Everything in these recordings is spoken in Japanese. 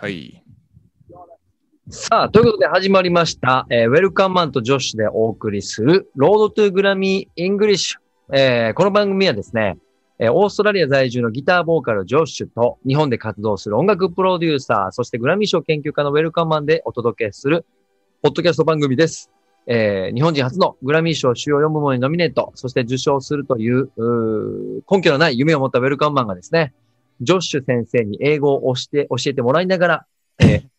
はい。さあ、ということで始まりました、えーウェルカムマンとジョッシュでお送りする、 Road to Grammy English。えーこの番組はですね、えーオーストラリア在住のギターボーカルジョッシュと、日本で活動する音楽プロデューサー、そしてグラミー賞研究家のウェルカムマンでお届けする、ポッドキャスト番組です。えー日本人初のグラミー賞主要4部門にノミネート、そして受賞するという、う根拠のない夢を持ったウェルカムマンがですね、ジョッシュ先生に英語を教えて、教えてもらいながら、えー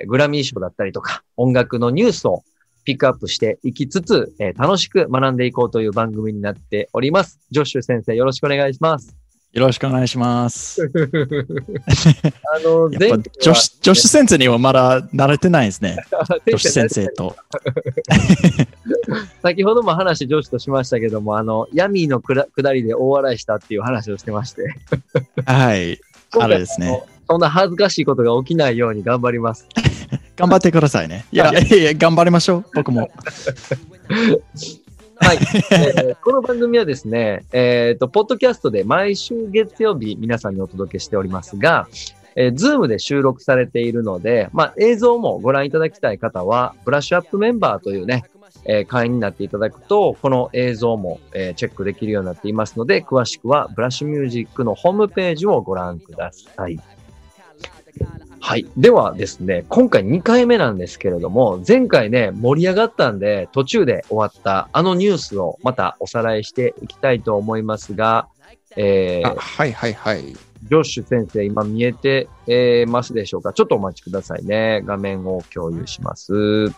えーグラミー賞だったりとか、音楽のニュースをピックアップしていきつつ、えー楽しく学んでいこうという番組になっております。ジョッシュ先生、よろしくお願いします。よろしくお願いします。あの、やっぱ、女子、女子先生にはまだ慣れてないですね。女子先生と。先ほども話、上司としましたけども、あの、ヤミーのくら下りで大笑いしたっていう話をしてまして。はい。あれですね。そんな恥ずかしいことが起きないように頑張ります。頑張ってくださいね。いやいや頑張りましょう。僕も。はい、えーこの番組はですね、えっ、と、ポッドキャストで毎週月曜日皆さんにお届けしておりますが、えー、ズームで収録されているので、まあ、映像もご覧いただきたい方は、ブラッシュアップメンバーというね、えー会員になっていただくと、この映像も、えーチェックできるようになっていますので、詳しくはブラッシュミュージックのホームページをご覧ください。はい。ではですね、今回2回目なんですけれども、前回ね、盛り上がったんで、途中で終わったあのニュースをまたおさらいしていきたいと思いますが、えーあ、はいはいはい。ジョッシュ先生、今見えて、えーますでしょうか？ちょっとお待ちくださいね。画面を共有します。は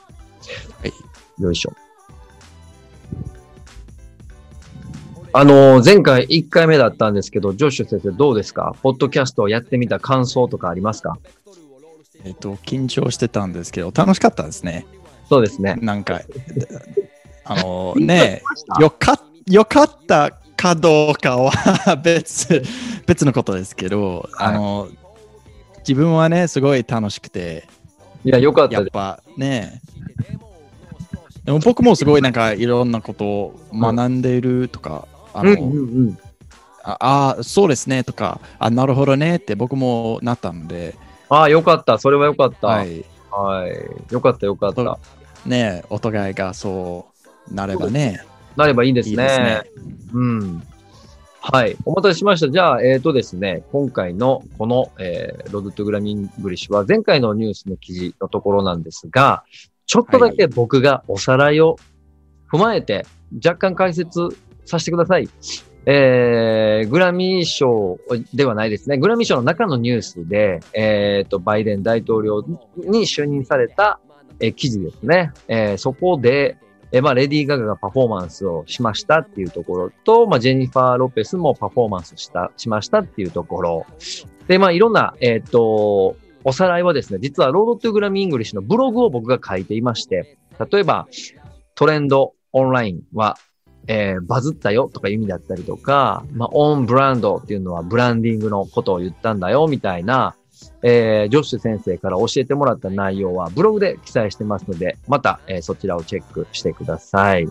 い。よいしょ。あのー前回1回目だったんですけど、ジョッシュ先生どうですか？ポッドキャストをやってみた感想とかありますか？えっと、緊張してたんですけど、楽しかったですね。そうですね。なんか、あのね、よかよかったかどうかは 別、別のことですけど、あの、自分はね、すごい楽しくて、いや、よかったです。やっぱね、でも僕もすごいなんかいろんなことを学んでいるとか、あの、うんうんうん。ああ、そうですねとか、あ、なるほどねって僕もなったので、ああ、よかった。それはよかった。ははい。い。よかった、よかった。ね、お互いがそうなればね、なればいいですね。いいですね。うん。はい。お待たせしました。じゃあ、えっ、とですね、今回のこの、えーロードトゥグラミングリッシュは前回のニュースの記事のところなんですが、ちょっとだけ僕がおさらいを踏まえて若干解説させてください。えー、グラミー賞ではないですね。グラミー賞の中のニュースで、えっ、と、バイデン大統領に就任された、えー記事ですね。えーそこで、えーまあ、レディー・ガガがパフォーマンスをしましたっていうところと、まあ、ジェニファー・ロペスもパフォーマンスした、しましたっていうところ。で、まあ、いろんな、えっ、と、おさらいはですね、実は Road to Grammy English のブログを僕が書いていまして、例えば、トレンドオンラインは、えーバズったよとか意味だったりとか、まあ、オンブランドっていうのはブランディングのことを言ったんだよみたいな、えージョッシュ先生から教えてもらった内容はブログで記載してますので、また、えーそちらをチェックしてください。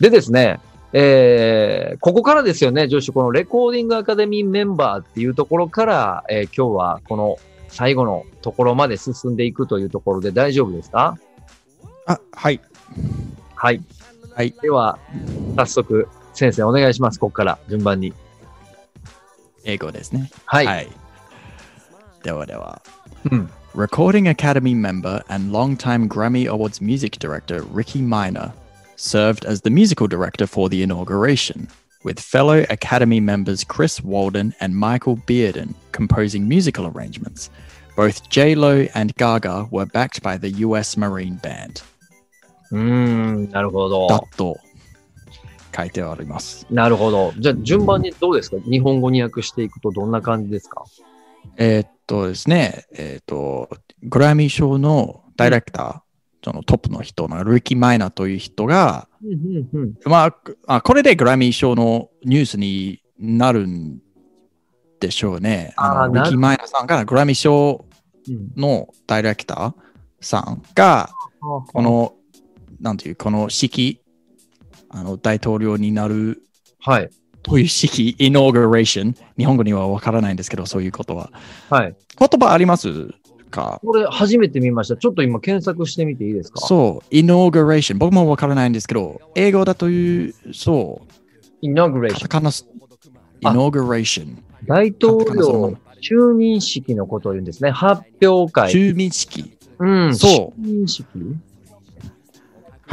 でですね、えーここからですよね、ジョッシュ、このレコーディングアカデミーメンバーっていうところから、えー今日はこの最後のところまで進んでいくというところで大丈夫ですか？あ、はい。はい。はい。では、早速、先生お願いします。ここから順番に。英語ですね。はい。はい。ではでは。うん。 Recording Academy member and longtime Grammy Awards music director Ricky Minor served as the musical director for the inauguration, with fellow Academy members Chris Walden and Michael Bearden composing musical arrangements. Both J-Lo and Gaga were backed by the US Marine Band. うーん、なるほど。だと書いてあります。なるほど。じゃあ、順番にどうですか？日本語に訳していくとどんな感じですか？えーっとですね、えーっと、グラミー賞のダイレクター、そのトップの人のリッキー・マイナーという人が、うんうんうん。まあ、あこれでグラミー賞のニュースになるんでしょうね。あのあーキー・マイナーさんがグラミー賞うんのダイレクターさんが、この、なんていう、この式、あの大統領になるはい。という式、inauguration、日本語にはわからないんですけど、そういうことは。はい。言葉ありますか？これ初めて見ました。ちょっと今検索してみていいですか？そう、inauguration。僕もわからないんですけど、英語だという、そう、カ inauguration タ。カナス、inauguration。大統カタカナそのま領ま就任式のことを言うんですね。発表会。就任式。うん。そう就任式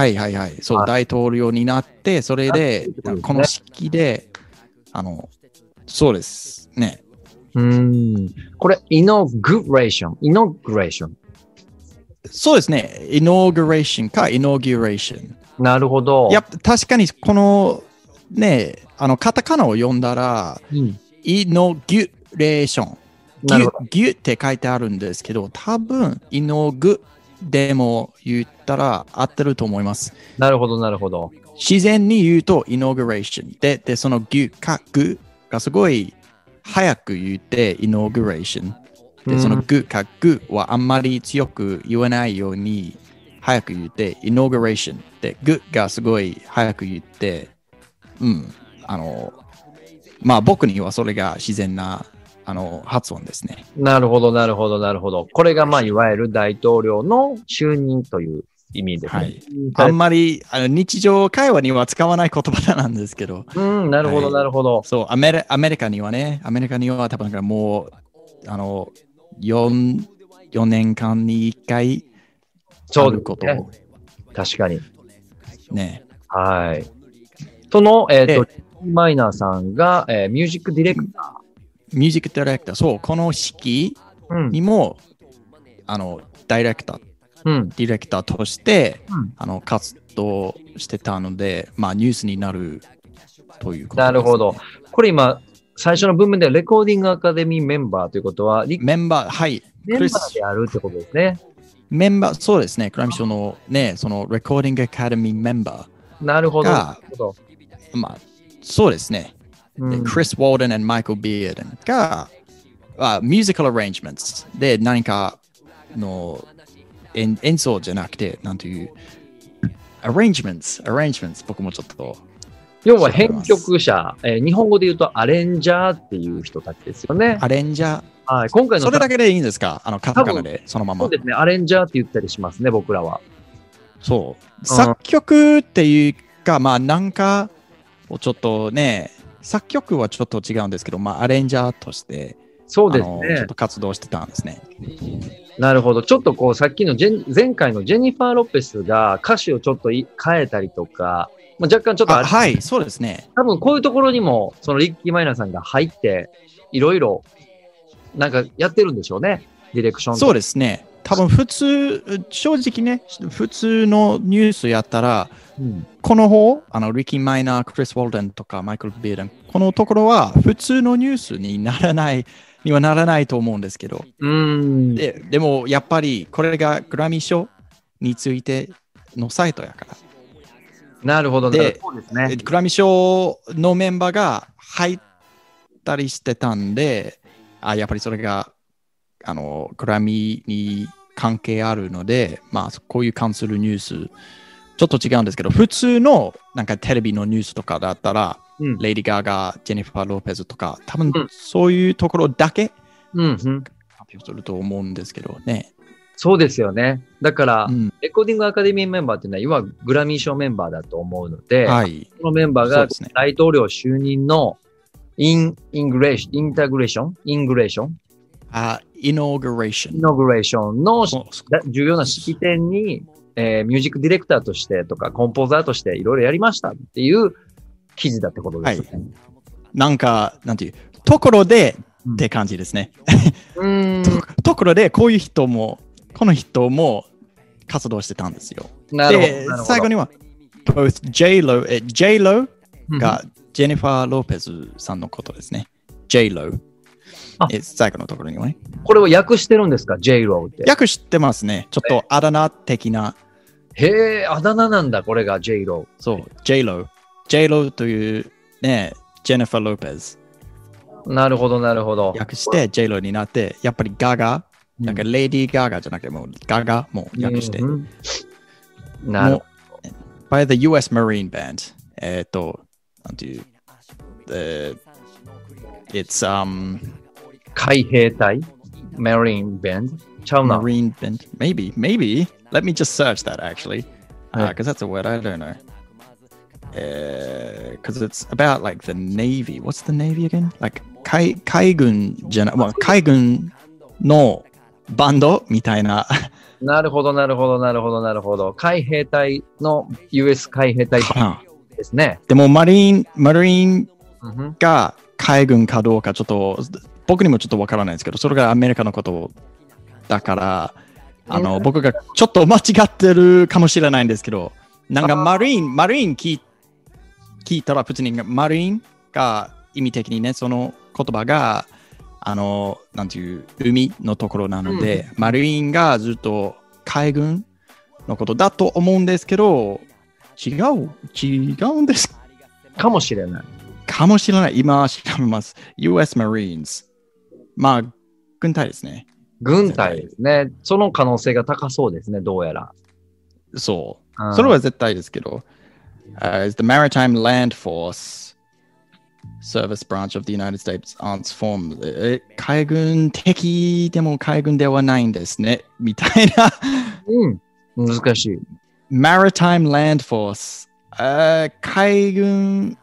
はいはいはい。そう、はい大統領になって、それでこの式で、あの、そうですね。うん。これ、inauguration。inauguration。そうですね。inauguration か inauguration。なるほど。やっぱ確かにこのね、あのカタカナを読んだら、うん。イノギュレーション。ギュ。ギュって書いてあるんですけど、多分イノグでも言ったら合ってると思います。なるほど、なるほど。自然に言うとイノグレーションで、で、そのギュかグがすごい早く言ってイノグレーション。で、そのグかグはあんまり強く言わないように早く言って、イノグレーションで、グがすごい早く言って、うん、あの、まあ僕にはそれが自然なあの発音ですね。なるほど、なるほど、なるほど。これが、まあ、いわゆる大統領の就任という意味ですね。はいあんまりあの日常会話には使わない言葉なんですけど、うん、なるほど、はいなるほど。そうアメリ、アメリカにはね、アメリカには多分もう、あの、4, 4年間に1回あそうですね。ることを確かに。ね。はい。その、えっ、えと、マイナーさんが、えーミュージックディレクタミュージックディレクター、そう、この式ー。うん。にも、あの、ダイレクター、うん。ディレクターとして、うんあの活動してたので、まあ、ニュースになるということです、なるほど。これ今、最初の文面でレコーディングアカデミーメンバーということは、リメンバー、はい、メンバーであるってことですね。メンバー、そうですね、クラミショのね、そのレコーディングアカデミーメンバなるほど。ながるほど。ー、まあ、そうですね、でうん、クリス・ウォーデン and マイケル・ビアーデンが、あミュージカル・アレンジメントで何かの演演奏じゃなくて、なんていう、アレンジメント、アレンジメント、僕もちょっと、要は編曲者、えー日本語で言うとアレンジャーっていう人たちですよね。アレンジャー、はい。今回のそれだけでいいんですか？あの、カタカナで、そのままそう。ですね。アレンジャーって言ったりしますね、僕らは。そう。作曲っていうか、まあなんかをちょっとね、作曲はちょっと違うんですけど、まあアレンジャーとして、そうですあのちょねっ。と活動してたんですね。なるほど。ちょっとこう、さっきの前回のジェニファー・ロペスが歌詞をちょっとい変えたりとか、まあ、若干ちょっとはい、そうですね。多分こういうところにも、そのリッキー・マイナーさんが入って、いろいろ、なんかやってるんでしょうね。ディレクションとそうですね。多分普通、正直ね、普通のニュースやったら、うんこの方、あの、リッキー・マイナー、クリス・ウォルデンとか、マイケル・ビーデン、このところは普通のニュースにならない、にはならないと思うんですけど。ででもやっぱりこれがグラミー賞についてのサイトやから。なるほど。でですね。グラミー賞のメンバーが入ったりしてたんで、あやっぱりそれがあのグラミーに関係あるので、まあ、こういう関するニュース、ちょっと違うんですけど、普通のなんかテレビのニュースとかだったら、うん。レイディ・ガーガー、ジェニファー・ローペズとか、多分うんそういうところだけうん、うん。発表すると思うんですけどね。そうですよね。だから、うんレコーディングアカデミーメンバーっていうのは、いわゆるグラミー賞メンバーだと思うので、はい。このメンバーが大統領就任の in, inauguration、inauguration、inauguration、あ、 inauguration。inauguration の重要な式典に、えーミュージックディレクターとしてとか、コンポーザーとしていろいろやりましたっていう記事だってことですよね。なんか、なんていう、ところでうんって感じですね。うーん。とところで、こういう人も、この人も活動してたんですよ。なるほど。で最後には、both J-Lo、え J-Lo うんがジェニファー・ローペズさんのことですね。J-Lo 最後のところにはね。これを訳してるんですか ?J-Lo って。訳知ってますね。ちょっとあだ名的な、へえ、あだ名なんだ、これが J-Lo。そう、J-Lo。J-Lo というね、ジェニファー・ローペズ。なるほど、なるほど。訳して J-Lo になって、やっぱりガガ、なんかレディー・ガガじゃなくてもうガガも訳して。うんうんなるもう by the US Marine Band. えっと、なんていう、えー It's, um, 海兵隊 Marine Band ちゃうな。Marine bent. Maybe, maybe. Let me just search that actually. Because that's a word I don't know. Because it's about like the Navy. What's the Navy again? Like 海海軍じゃない、まあ、海軍のバンドみたいな。なるほど、なるほど、なるほど、なるほど。海兵隊の US 海兵隊ですね。でもマリーン、マリーンが海軍かどうかちょっと僕にもちょっとわからないですけど、それがアメリカのことだから、あの、うん僕がちょっと間違ってるかもしれないんですけど、なんかマリーン、マリーン聞い聞いたら普通にマリーンが意味的にね、その言葉が、あの、なんていう、海のところなので、マリーンがずっと海軍のことだと思うんですけど、違う、違うんですかもしれない。かもしれない。今調べます。US Marines。まあ、軍隊ですね。軍隊ですね。その可能性が高そうですね、どうやら。そうう。んそれは絶対ですけど。Uh, is the Maritime Land Force Service Branch of the United States Armed Form え海軍的でも海軍ではないんですね。みたいな。うん。難しい。 Maritime Land Force。あー海軍。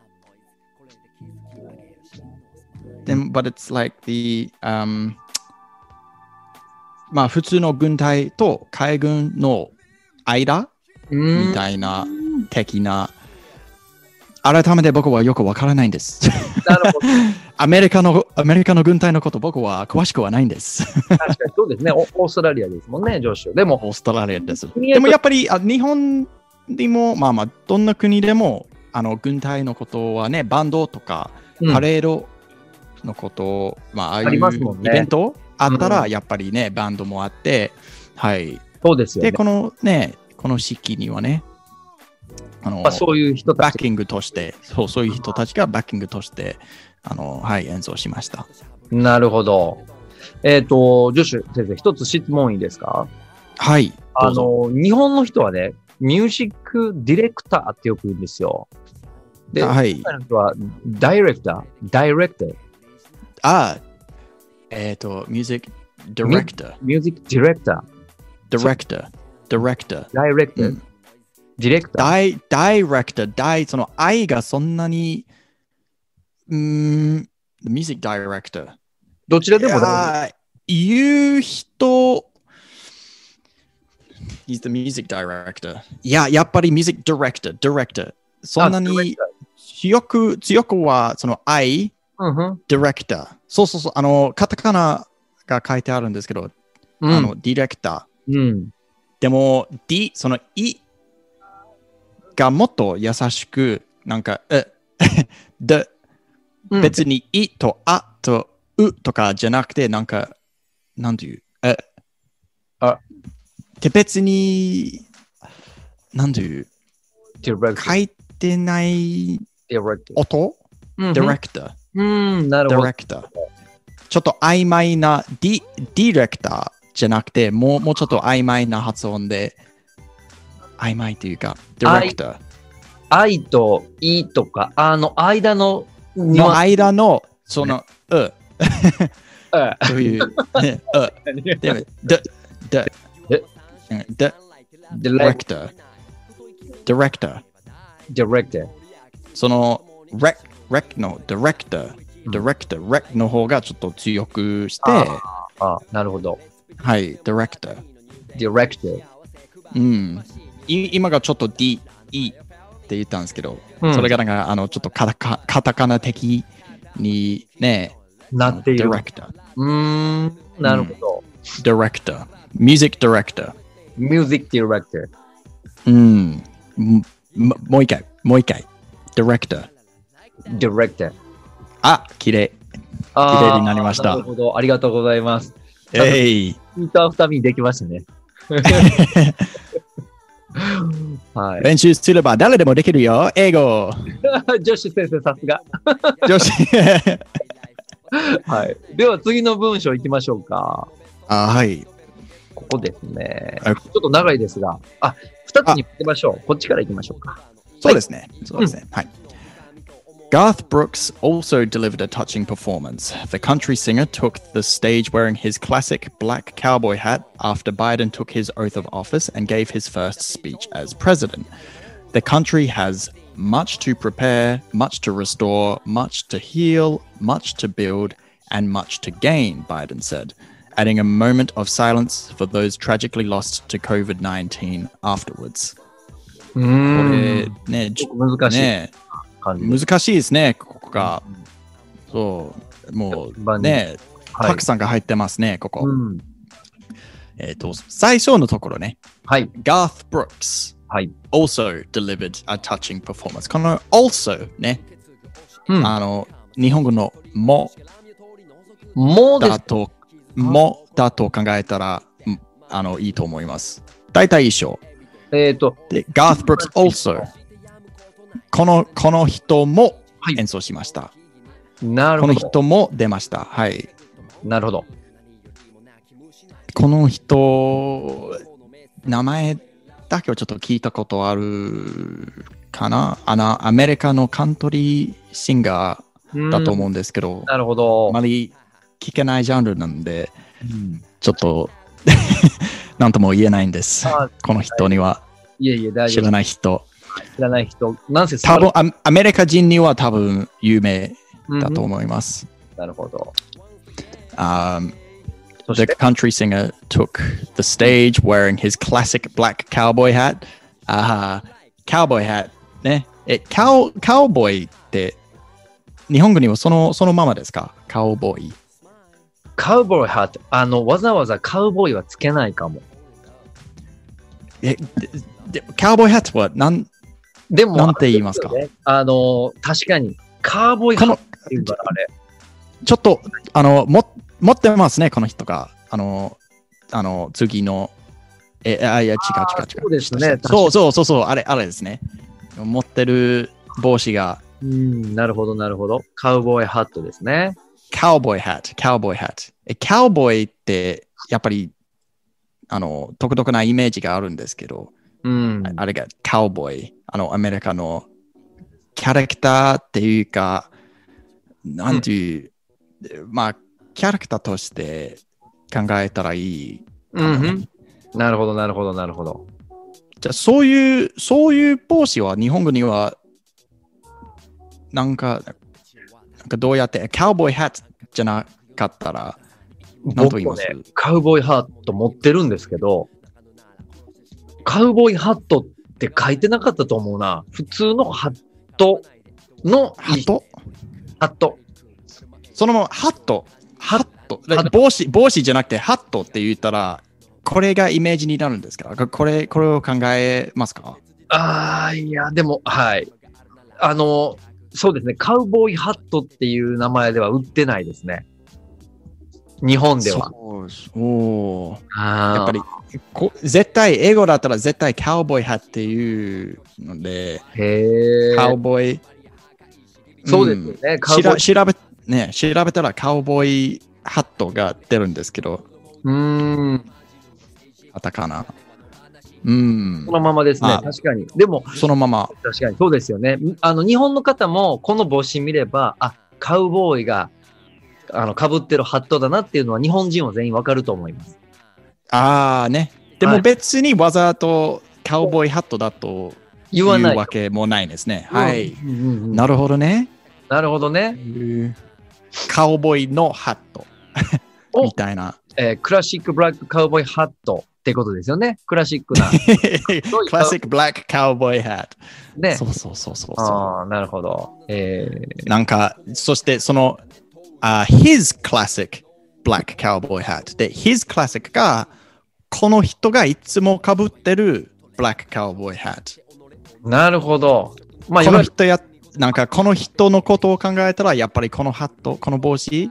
でも、but it's like the、um, まあ普通の軍隊と海軍の間うんみたいな 的な。改めて僕はよくわからないんです。なるほど。アメリカの、アメリカの軍隊のこと僕は詳しくはないんです。確かにそうですね。オオーストラリアですもんね、上司。でも、オーストラリアです。でもやっぱりあ日本にも、まあまあ、どんな国でも、あの軍隊のことはね、バンドとか、うんパレードのこと、まあ、ああいうイベントあったら、うんやっぱりね、バンドもあって、はい。で、そうですよね。このね、この式にはね、あの、まあ、そういう人たち。バッキングとして、そうそういう人たちがバッキングとして、あの、はい、演奏しました。なるほど。えっ、と、ジョシュ先生、一つ質問いいですか？はい。あの、日本の人はね、ミュージックディレクターってよく言うんですよ。で、はいの人はダイレクター、ダイレクター、あ、えっ、と、ミュージック、ディレクター。ミュージックディレクター、director, director. ダイレクター、うんディレクター。ダイ、ダイレクター、ダイ、その愛がそんなに、うーん、ミュージックダイレクター。どちらでも大丈あー言う人、He's the music director. いや、やっぱりミュージックディレクター、ディレクター。そんなに強く、強くは、その愛、夫。うんうんディレクター。そうそうそう、あの、カタカナが書いてあるんですけど、うんあの、ディレクター。うん。でも、D、その、いがもっと優しく、なんか、え、で、うん別にいとあとうとかじゃなくて、なんか、なんていう、え、あで別に、なんていう？書いてない。音、うんディレクター、うん、なるほどディレ。クター。ちょっと曖昧な、ディ、ディレクターじゃなくて、もう、もうちょっと曖昧な発音で、曖昧というか、ディレクター。愛といとか、あの間のの間の、その、う、スという、ね、う、で、で、で、で、ディレクディレクター、ディレクター、ディレクター。その、レク、レクのディレクター、ディレクター、レクの方がちょっと強くして、ああ、なるほど。はい、 director. Director. うん。い今がちょっと D、E って言ったんですけど、うんそれがなんか、あの、ちょっとカタカカタカナ的にね、なっている。 Director、うーん、なるほど。ディレクター、 Music direct or. Music director.うん。もう一回、もう一回。 Director. Director.あ、綺麗。綺麗になりましたなるほど。ありがとうございます。えい。インターフタミンできましたね。はい。練習すれば誰でもできるよ。英語。女子先生、さすが。女子。はい。では次の文章いきましょうか。あ、はい。ここですね。あちょっと長いですが、あ、二つに分けましょう。こっちからいきましょうか。そうですね。そうですね。はい。Garth Brooks also delivered a touching performance. The country singer took the stage wearing his classic black cowboy hat after Biden took his oath of office and gave his first speech as president. The country has much to prepare, much to restore, much to heal, much to build, and much to gain, Biden said, adding a moment of silence for those tragically lost to COVID 19 afterwards. うこーれん。ね、じ難しいね 感じ。難しいですね、ここが。そう、もうね、はいたくさんが入ってますね、ここ。うん。えっ、と、最初のところね、はい。Garth Brooks はい。also delivered a touching performance. この also ね、うん。あの、日本語のもも。だと、もだと考えたら、うんあの、いいと思います。大体一緒。えっと、で、Garth Brooks also この、この人もはい演奏しました。なるほど。この人も出ました。はい。なるほど。この人、名前だけはちょっと聞いたことあるかな？あの、アメリカのカントリーシンガーだと思ううんですけどん。、なるほどあ。まり聞けないジャンルなんで、うんちょっと、なんとも言えないんです。あこの人には。いえいえ、大知ら丈夫。ない人。知らない人。なんせ多分アアメリカ人には多分有名うんだと思います。なるほど。Um, そ the して、country singer took the stage wearing his classic black cowboy hat. ああ、cowboy hat ね。え、カウカウボーイって日本語にはそのそのままですか？カウボーイ。カウボーイハット。あの、わざわざカウボーイはつけないかも。え、ででカウボーイハットはなんでも、なんて言いますか？あの、確かに、カウボーイハットっていうから、あれ。ちょっとあのも持ってますね、この人が。あの、あの次の。え、あ、いや、違う違う違う。そうですねそうそうそうそう、あれ、あれですね。持ってる帽子がうん、なるほど、なるほど。カウボーイハットですね。カウボーイハット、カウボーイハット。え、カウボーイって、やっぱり、あの、独特なイメージがあるんですけど、うん。あれがカウボーイ、あの、アメリカのキャラクターっていうか、なんていう、まあ、キャラクターとして考えたらいい。うんうん。なるほど、なるほど、なるほど。じゃあ、そういう、そういう帽子は日本語には、なんか、なんかどうやって、カウボーイハットじゃなかったら、なんと言います？ね、カウボーイハット持ってるんですけど、カウボーイハットって書いてなかったと思うな。普通のハットのハット？ハット。そのままハット、ハットハット、帽子、帽子じゃなくてハットって言ったら、これがイメージになるんですか？これ、これを考えますか？ああ、いや、でも、はい。あの、そうですね。カウボーイハットっていう名前では売ってないですね。日本では。そうやっぱりこ、絶対、英語だったら絶対カウボーイハットっていうので、へえ。カウボーイ、そうですよね。カウボーイ。しら調べ、ね、調べたらカウボーイハットが出るんですけど、うーん。カタカナ。うんそ。のままですね。あ確かに。でも、そのまま。確かにそうですよね。あの、日本の方もこの帽子見れば、あ、カウボーイが、あの、被ってるハットだなっていうのは日本人は全員わかると思います。ああね。でもはい別にわざとカウボーイハットだと言わない。わけもないですね。はい。なるほどね。なるほどね。カウボーイのハットおみたいな。えークラシックブラックカウボーイハットってことですよね。クラシックな。クラシックブラックカウボーイハット。ね。そうそうそうそうそああ、なるほど。えう。なんか、そしてその、uh, his classic black cowboy hat で his classic がこの人がいつもかぶってる black cowboy hat なるほど、まあ、この人やなんかこの人のことを考えたらやっぱりこのハットこの帽子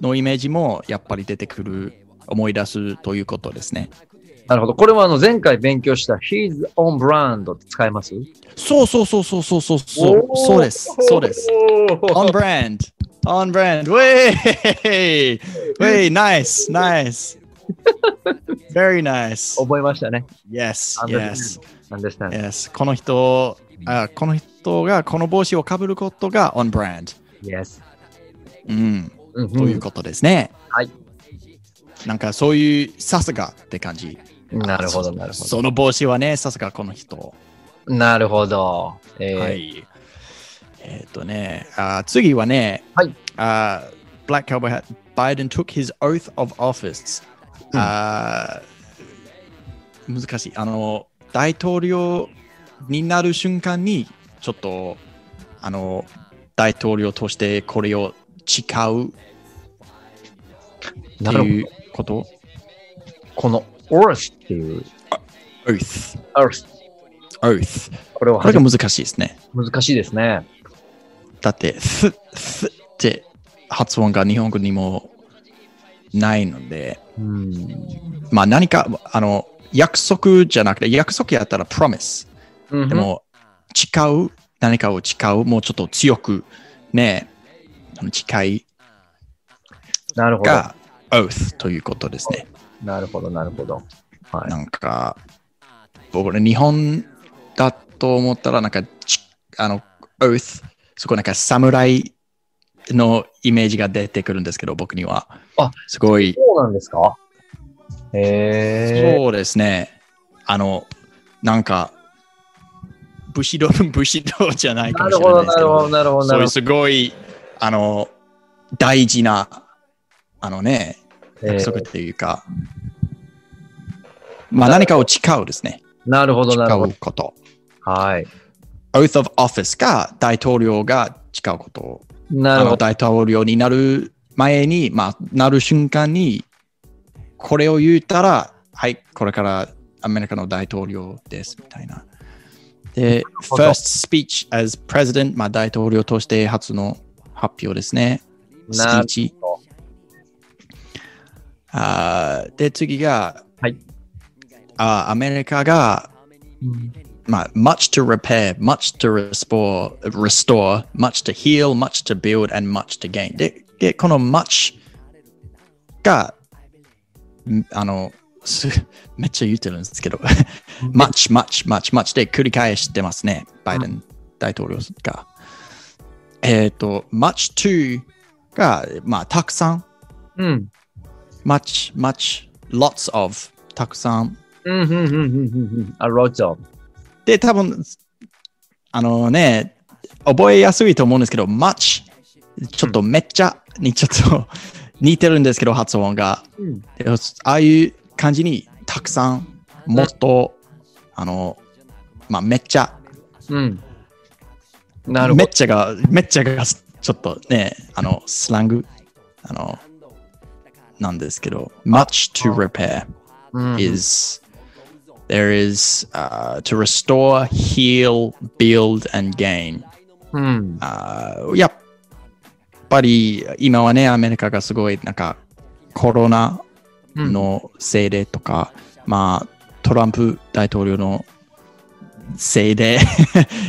のイメージもやっぱり出てくる思い出すということですねなるほど。これはあの前回勉強した His on brand 使えます？そうそうそうそうそうそうそう。そうです。そうです。on brand。On brand. Way! Way! Nice! Nice! Very nice. 覚えましたね。Yes, yes, Understand. yes. この人、あこの人がこの帽子をかぶることが on brand。Yes. うん。うんということですね。はい。なんかそういうさすがって感じ。なるほど、なるほその帽子はね、さすがこの人。ど。なるほど。えーはい。えっ、とね、あ次はね、はいあ Black Cowboy Hat, Biden took his oath of office、うんあ難しい。あの、大統領になる瞬間に、ちょっと、あの、大統領としてこれを誓うっていう。こと？この Earth っていう、?oath。Earth。oath。これはこれが難しいですね。難しいですね。だって、ふ、ふって発音が日本語にもないので、うん。まあ何か、あの、約束じゃなくて、約束やったら promise。でで、も、誓う、何かを誓う、もうちょっと強く、ね、誓いなるほど。が oath ということですね。なるほど、なるほど。はい。なんか、僕ら日本だと思ったら、なんか、ちあの、oath、そこなんか侍のイメージが出てくるんですけど、僕には。あすごい、そうなんですか？へえ。そうですね。あの、なんか、武士道、武士道じゃないかもしなるほど、れないですけど、なるほど、なるほど、なそういうるほすごい、あの、大事な、あのね、ど。約束っていうか、まあ何かを誓うですね。なるほど、誓なるほど。うこと。はい。Oath of office が大統領が誓うこと。あのなるほど。大統領になる前に、まあ、なる瞬間に、これを言ったら、はい、これからアメリカの大統領ですみたいな。で、first speech as president、まあ、大統領として初の発表ですね。スピーチ。あーで、次が、はいあーアメリカが、まあ、much to repair, much to restore, restore, much to heal, much to build, and much to gain. で、でこの much が、んあの、すめっちゃ言ってるんですけど、much, much, much, much で繰り返してますね、バイデン大統領が。えっ、と、much to が、まあ、たくさん、うん。 much, much, lots of たくさん。うん、うん、うん、うん、うん。あ、ロッチョ。 で、多分あのね、覚えやすいと思うんですけど、much、ちょっとめっちゃにちょっと 似てるんですけど、発音が。うん。でああいう感じにたくさん、もっと、あの、まあ、めっちゃ、うん。なるほど。めっちゃが、めっちゃが、ちょっとね、あの、スラング、あの、なんですけど、much to repair うん is there is uh, to restore, heal, build, and gain. うん。あーやっぱり今はね、アメリカがすごいなんかコロナうん。のせいでとか、まあトランプ大統領のせいで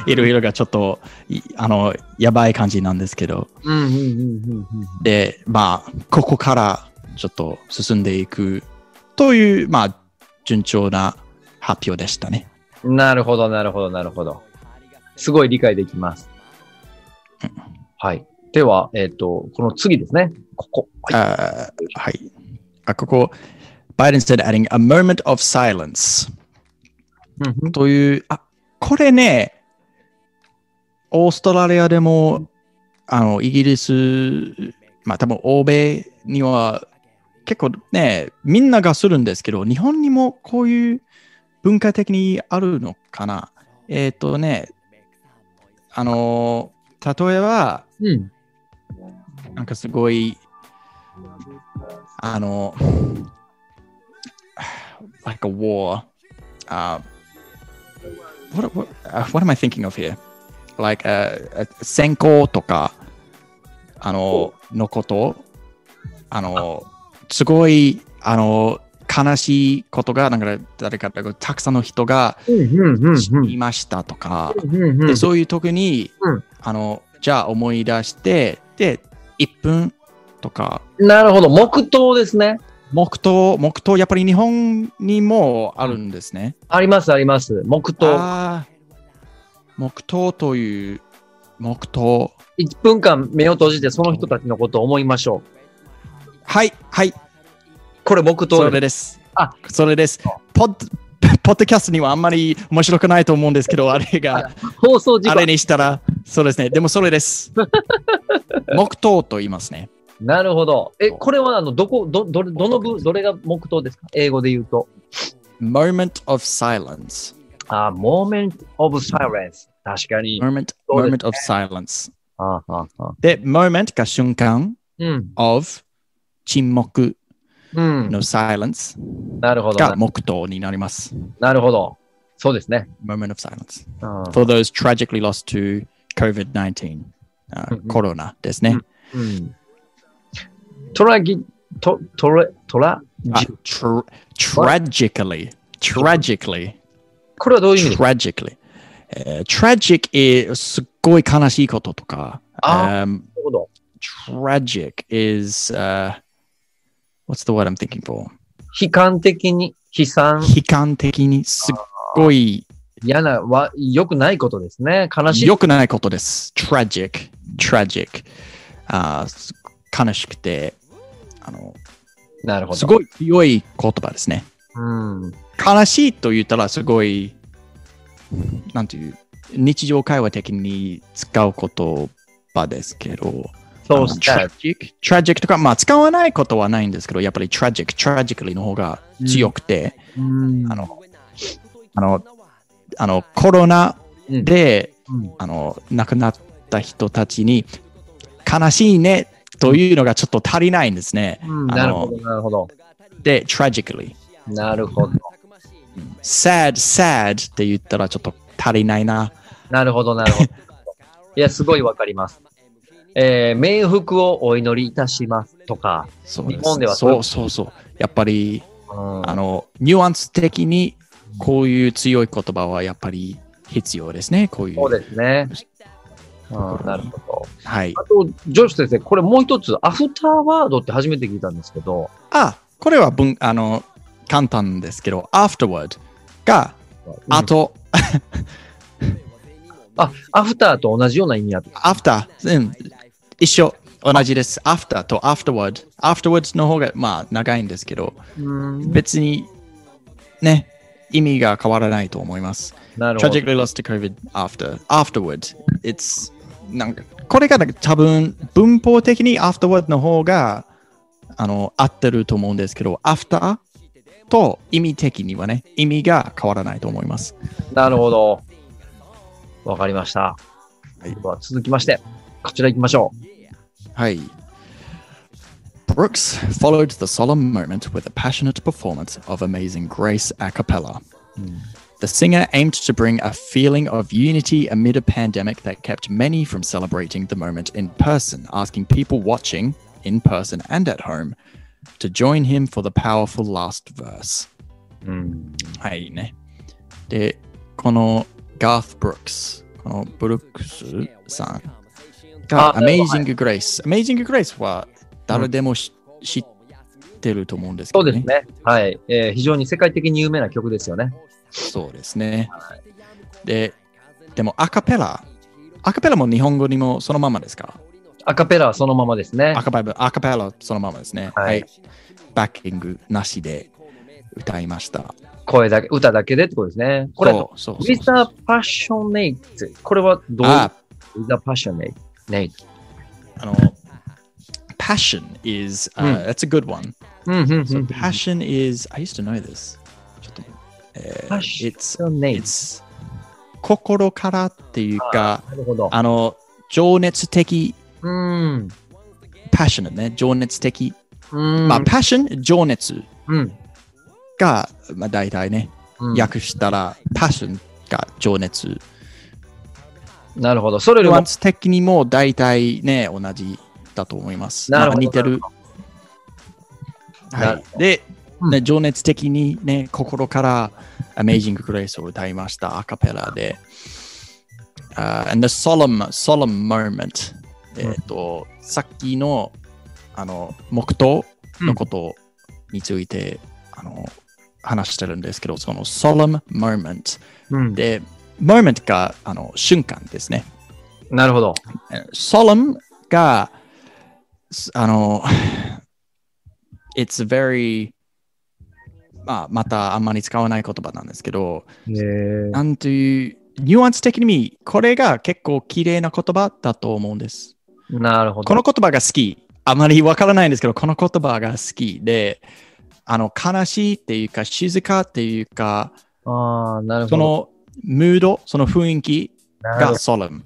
いろいろがちょっといあのやばい感じなんですけど、うん、うん、うん、うん。で、まあここからちょっと進んでいくという、まあ順調な発表でしたね。うん。なるほど、なるほど、なるほど。すごい理解できます。はい。では、えっ、と、この次ですね。ここ。はい。はい。あ、ここ、Biden said adding a moment of silence うんという、あ、これね、オーストラリアでも、あの、イギリス、まあ多分欧米には結構ね、みんながするんですけど、日本にもこういう文化的にあるのかな？えっ、とね、あの、例えば、なんかすごい、あの、like a あ。あ、what, am I thinking of here? Like a, a 戦功とか、あの、のこと、あの、すごい、あの、悲しいことが、なんか誰か、たくさんの人がうん、うん、うん。死にましたとか。でそういう時に、うんあのじゃあ思い出してで1分とかなるほど。黙祷ですね。黙祷黙祷やっぱり日本にもあるんですね。あります、あります。黙祷。あ黙祷という、黙祷。1分間目を閉じてその人たちのことを思いましょう。はい、はい、これ黙祷それです。あ、それです。ポッド、ポッドキャストにはあんまり面白くないと思うんですけど、あれが、放送時間あれ。にしたら、そうですね。でもそれです。黙祷と言いますね。なるほど。え、これはあの、どこ、ど、どれ、どの部、どれが黙祷ですか？英語で言うと。moment of silence. あ、moment of silence。確かに。moment, moment of silence. あああで、moment が瞬間うん。of 沈黙うん。の silence なるほど。が黙祷になります。なるほど。そうですね。 moment of silence. うん For those tragically lost to COVID-19. あうんうんコロナですね。うん。トラギ、ト、トラ、トラあジ tr- tragically. Tragically. これはどういう意味ですか Tragically. えー tragic is すっごい悲しいこととか。あ um, なるほど。 tragic is uh, what's the word I'm thinking for? 悲観的に、悲惨、悲観的にすっごい嫌な、わ、良くないことですね。悲しい。良くないことです。tragic, tragic. あー悲しくて、あの、なるほど。すごい強い言葉ですね。うん。悲しいと言ったらすごい、なんていう、日常会話的に使う言葉ですけど、そうですね。tragic, tragic とか、まあ使わないことはないんですけど、やっぱり tragic, tragically の方が強くて、うんあの、あの、あの、コロナで、うんあの、亡くなった人たちに、悲しいねというのがちょっと足りないんですね。うんなるほど、なるほど。で、tragically。なるほど。sad, sad って言ったらちょっと足りないな。なるほど、なるほど。いや、すごいわかります。えー、冥福をお祈りいたしますとか、そう日本ではそうそうそう。やっぱり、うん、あの、ニュアンス的にこういう強い言葉はやっぱり必要ですね。こういう。そうですね。うん、なるほど。はい。あと、ジョシュ先生、これもう一つ、アフターワードって初めて聞いたんですけど、あ、これは文、あの、簡単ですけど、afterward が、ああと、あ、アフターと同じような意味やと。after、うん、一緒、同じです。after と afterward。afterwards の方が、まあ、長いんですけど、うん別に、ね、意味が変わらないと思います。なるほど。tragically lost to COVID after, afterward. It's, なんか、これが多分、文法的に afterward の方が、あの、合ってると思うんですけど、after と意味的にはね、意味が変わらないと思います。なるほど。わかりました。はいでは続きまして、こちら行きましょう。はい。Brooks followed the solemn moment with a passionate performance of Amazing Grace a cappella. The singer aimed to bring a feeling of unity amid a pandemic that kept many from celebrating the moment in person, asking people watching, in person and at home, to join him for the powerful last verse. うん。はいね。で、このガース・ブルックス、このブルックスさん があなるほど Amazing Grace。Amazing Grace は誰でもし、知ってると思うんですけどね。そうですね。はい、えー非常に世界的に有名な曲ですよね。そうですね。で、でもアカペラ、アカペラも日本語にもそのままですか？アカペラはそのままですねア。カペラ、アカペラそのままですね。はいバッキングなしで歌いました。声だけ、歌だけでってことですね。これ、そうそうそう With a passionate。これはどういう？あ With a passionate。ね。あの、passion is,、uh, that's a good one. passion is, I used to know this. ちょっと、えー it's, it's 心からっていうか。あの、情熱的、うん。passionate ね、情熱的。うん。まあ、passion、情熱うん。が、まあ、大体ね、うん訳したら、passion が情熱。なるほど。それよりもニュアン、ス的にも大体ね、同じだと思います。なるほどまあ似てる。はい。で、うんね、情熱的にね、心から Amazing Grace を歌いました、アカペラで。Uh, and the solemn, solemn moment. えっ、と、さっきの、あの、黙祷のことについて、あの、話してるんですけど、その solemn moment うん。で、moment があの瞬間ですね。なるほど。solemn が、すあの、it's very まあ、またあんまり使わない言葉なんですけど。なんという、ニュアンス的に見、これが結構綺麗な言葉だと思うんです。なるほど。この言葉が好き。あまりわからないんですけど、この言葉が好きで、あの、悲しいっていうか、静かっていうか、ああ、なるほど。そのムード、その雰囲気がなる solemn。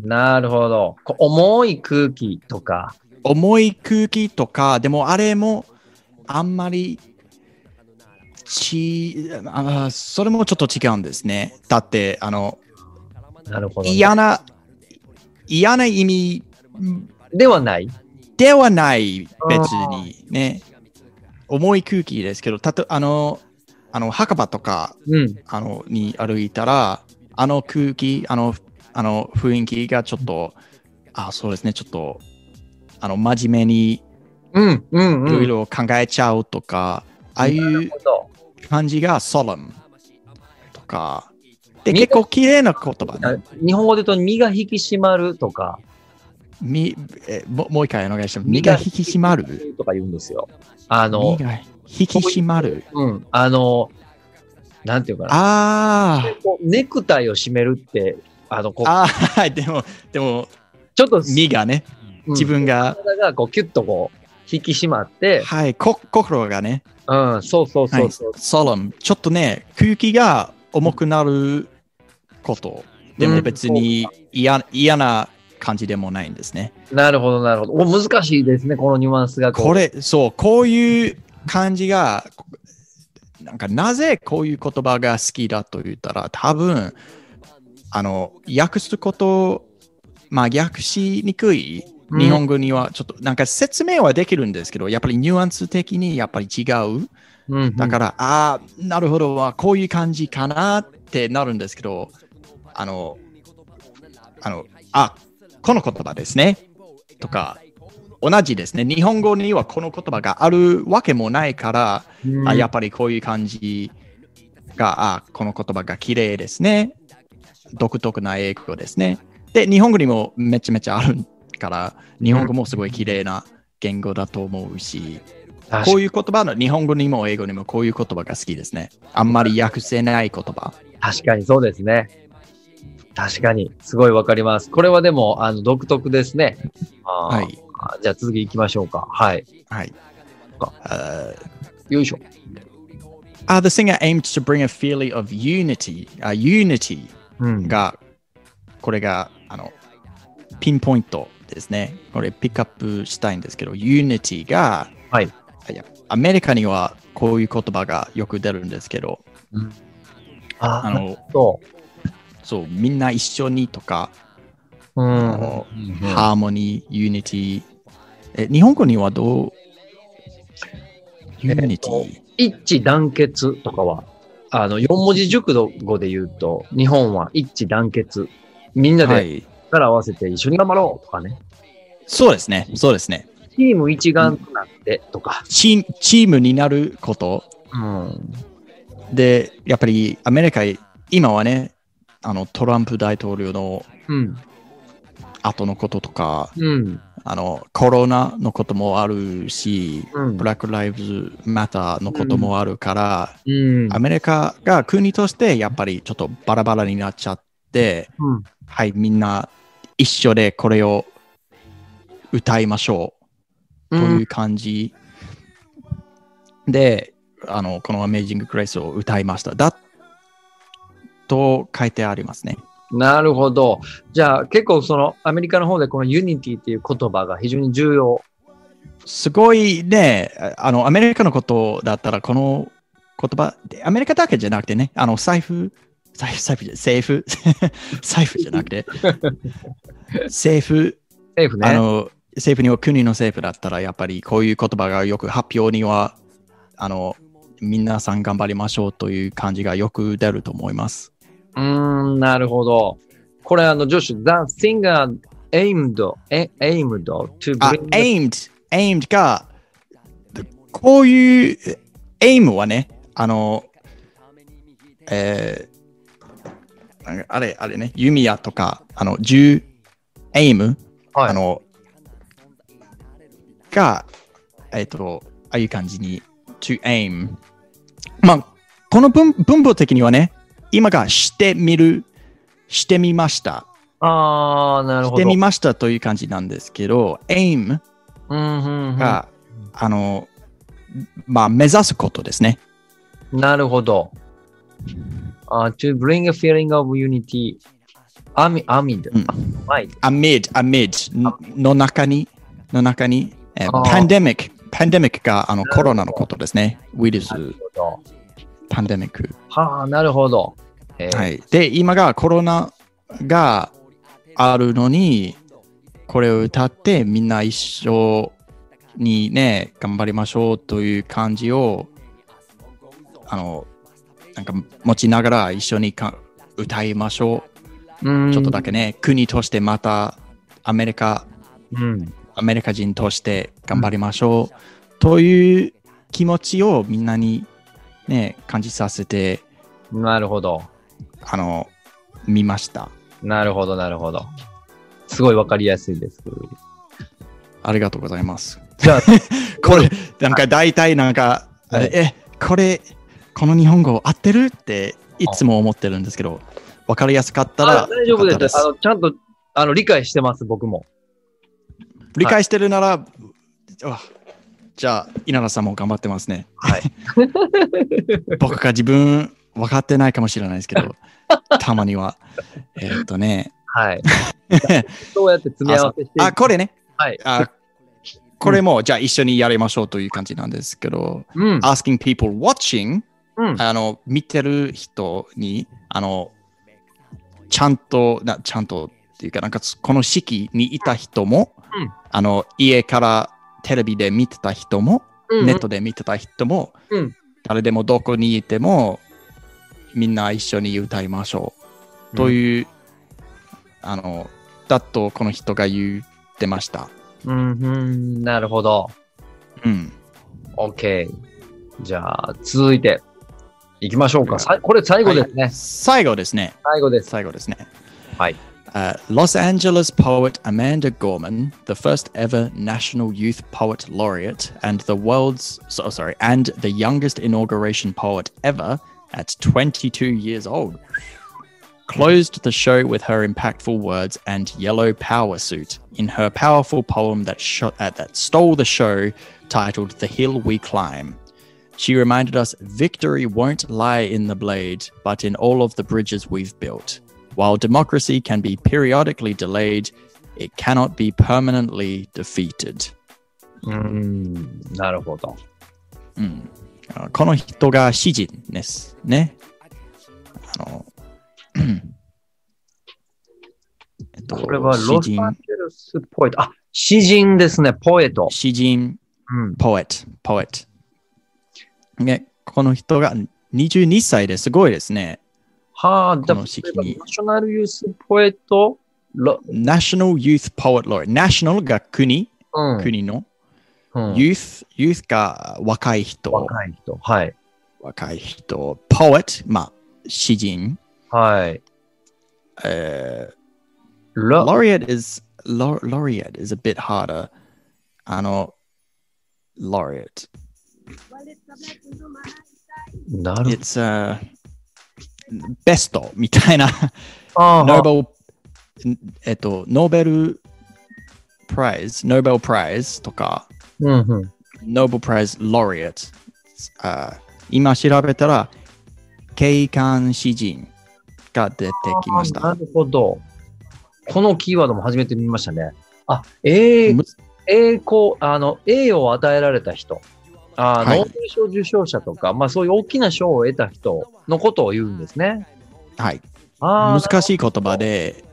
なるほど。こ重い空気とか。重い空気とか、でもあれもあんまりちあそれもちょっと違うんですね。だって、あの、なるほど、ね。嫌な、嫌な意味ではない？ではない、別にね。重い空気ですけど、たとあの、あの墓場とかうん。あのに歩いたら、あの空気、あのあの雰囲気がちょっと、あ、そうですね、ちょっと、あの真面目にうん。うん。うん。いろいろ考えちゃうとか、ああいう。感じが solemn とか、で、み結構綺麗な言葉あね。日本語で言うと身が引き締まるとか。みえももう一回お願いします。身が引き締まる？とか言うんですよ。あの身、が引き締まる。うん。あの、なんていうかな。あこうネクタイを締めるって、あの、こあ、う、ああ、でも、でも、ちょっと、身がね、うん自分が、体がこう、キュッとこう、引き締まって、はい、こ心がね、うん、そうそうはい、そうそう。ソロン、ちょっとね、空気が重くなること。でもうん別に嫌嫌な感じでもないんですね。なるほど、なるほど。お難しいですね、このニュアンスがう。これ、そう、こういう感じが、なんかなぜこういう言葉が好きだと言ったら、多分、あの、訳すこと、まあ訳しにくいうん日本語にはちょっと、なんか説明はできるんですけど、やっぱりニュアンス的にやっぱり違う。うん、だから、ああ、なるほど、はこういう感じかなってなるんですけど、あの、あの、あ、この言葉ですね。とか、同じですね。日本語にはこの言葉があるわけもないから、うんあやっぱりこういう感じが、あ、この言葉が綺麗ですね。独特な英語ですね。で、日本語にもめちゃめちゃあるから、日本語もすごい綺麗な言語だと思うし、こういう言葉の日本語にも英語にもこういう言葉が好きですね。あんまり訳せない言葉。確かにそうですね。確かに、すごいわかります。これはでも、あの、独特ですね。はい。あじゃあ続き行きましょうか。はい。はい。あ Uh, よいしょ。uh, the singer aimed to bring a feeling of unity. Uh, unity うん。が、これが、あの、ピンポイントですね。これピックアップしたいんですけど、unity が、はい。アメリカにはこういう言葉がよく出るんですけど、ああの、そそう、みんな一緒にとか、うん harmony, unity.え、日本語にはどう unity.一致団結とかは、あの、四文字熟語で言うと、日本は一致団結。みんなではい。力を合わせて一緒に頑張ろうとかね。そうですね。そうですね。チーム一丸となってとか。チームチームになることうん。で、やっぱりアメリカ、今はね、あのトランプ大統領のうん。後のこととか、うん。あのコロナのこともあるし、うんブラック・ライブズ・マターのこともあるから、うん。アメリカが国としてやっぱりちょっとバラバラになっちゃって、うんはい、みんな一緒でこれを歌いましょうという感じで、あのこの Amazing Grace を歌いました。だと書いてありますね。なるほど。じゃあ結構そのアメリカの方でこの unity っていう言葉が非常に重要。すごいね、あのアメリカのことだったらこの言葉、でアメリカだけじゃなくてね、あの財布、財布、財布じゃ、政府、財布じゃなくて、政府、政府ね。あの政府には国の政府だったらやっぱりこういう言葉がよく発表にはあの皆さん頑張りましょうという感じがよく出ると思います。うーん、なるほど。これあの、ジョシュ、The singer aimed, aimed to あ bring、aimed、aimed がこういう aim はね、あの、えーああれ、あれね、弓矢とか、あの、銃、エイム、はい。あの、が、えっ、と、ああいう感じに、to aim。まあ、この文文法的にはね、今がしてみる、してみました。ああ、なるほど。してみましたという感じなんですけど、aim うんうんうんが、あの、まあ、目指すことですね。なるほど。あ to bring a feeling of unity. アミ、アミドうん。はい amid, amid のの中に、の中に、えーあーパンデミック、パンデミックがあのコロナのことですね。ウイルス。パンデミック。はあ、なるほど。えーはい。で、今がコロナがあるのに、これを歌ってみんな一緒にね、頑張りましょうという感じを、あの、なんか持ちながら一緒にか歌いましょうんう。ちょっとだけね、国としてまたアメリカ、うん。アメリカ人として頑張りましょうという気持ちをみんなにね、感じさせて、なるほど。あの、見ました。なるほど、なるほど。すごいわかりやすいです。ありがとうございます。じゃあ、これ、なんか大体なんか、はいえ、これ、この日本語合ってるっていつも思ってるんですけど、わかりやすかったらあ大丈夫です。あの、ちゃんと、あの、理解してます、僕も。理解してるなら、あじゃあ、稲田さんも頑張ってますね。はい。僕が自分分かってないかもしれないですけど、たまには。えーっとね、はい。そうやって詰め合わせしてあ、これね、はい。あこれも、じゃあ一緒にやりましょうという感じなんですけど、うん。asking people watching うん。あの、見てる人に、あの、ちゃんと、なちゃんとっていうか、なんか、この式にいた人も、うんあの、家からテレビで見てた人も、うんネットで見てた人も、うん誰でもどこにいても、みんな一緒に歌いましょう。という、あの、だとこの人が言ってました。うん、うん、なるほど。うん。OK。じゃあ、続いて、行きましょうか。さこれ最後ですね。最後ですね。最後です。最後ですね。はい。Uh, Los Angeles poet Amanda Gorman, the first ever National Youth Poet Laureate and the world's so, sorry, and the youngest inauguration poet ever at 22 years old, closed the show with her impactful words and yellow power suit in her powerful poem that sho- uh, that stole the show titled The Hill We Climb. She reminded us victory won't lie in the blade, but in all of the bridges we've built. While democracy can be periodically delayed, it cannot be permanently defeated. うーん、なるほど。うん、あこの人が詩人ですね。あの、えっとこれはロサン、ゼルスポエト。あ、詩人ですね、ポエト。詩人、うん。ポエト、ポエト。ね、この人が22歳ですごいですね。はあ、でも、ナショナルユースポエット、ナショナルユースポエット、ナショナルが国、うん、国の、うん、ユース、ユースが若い人、若い人、はい。若い、ポエット、まあ、詩人、はい。えー、ロ laureate is, laureate is a bit harder. あの、laureate。なる。ほど。It's, uh, ほ It's a best みたいなえっとノーベルプライズ、ノーベルプライズとかうんうん。Nobel Prize laureate あ今調べたら景観詩人が出てきました。なるほど。このキーワードも初めて見ましたね。あ、栄む栄光、あの、栄誉を与えられた人。あはいノーベル賞受賞者とか、まあそういう大きな賞を得た人のことを言うんですね。はい。あー難しい言葉で、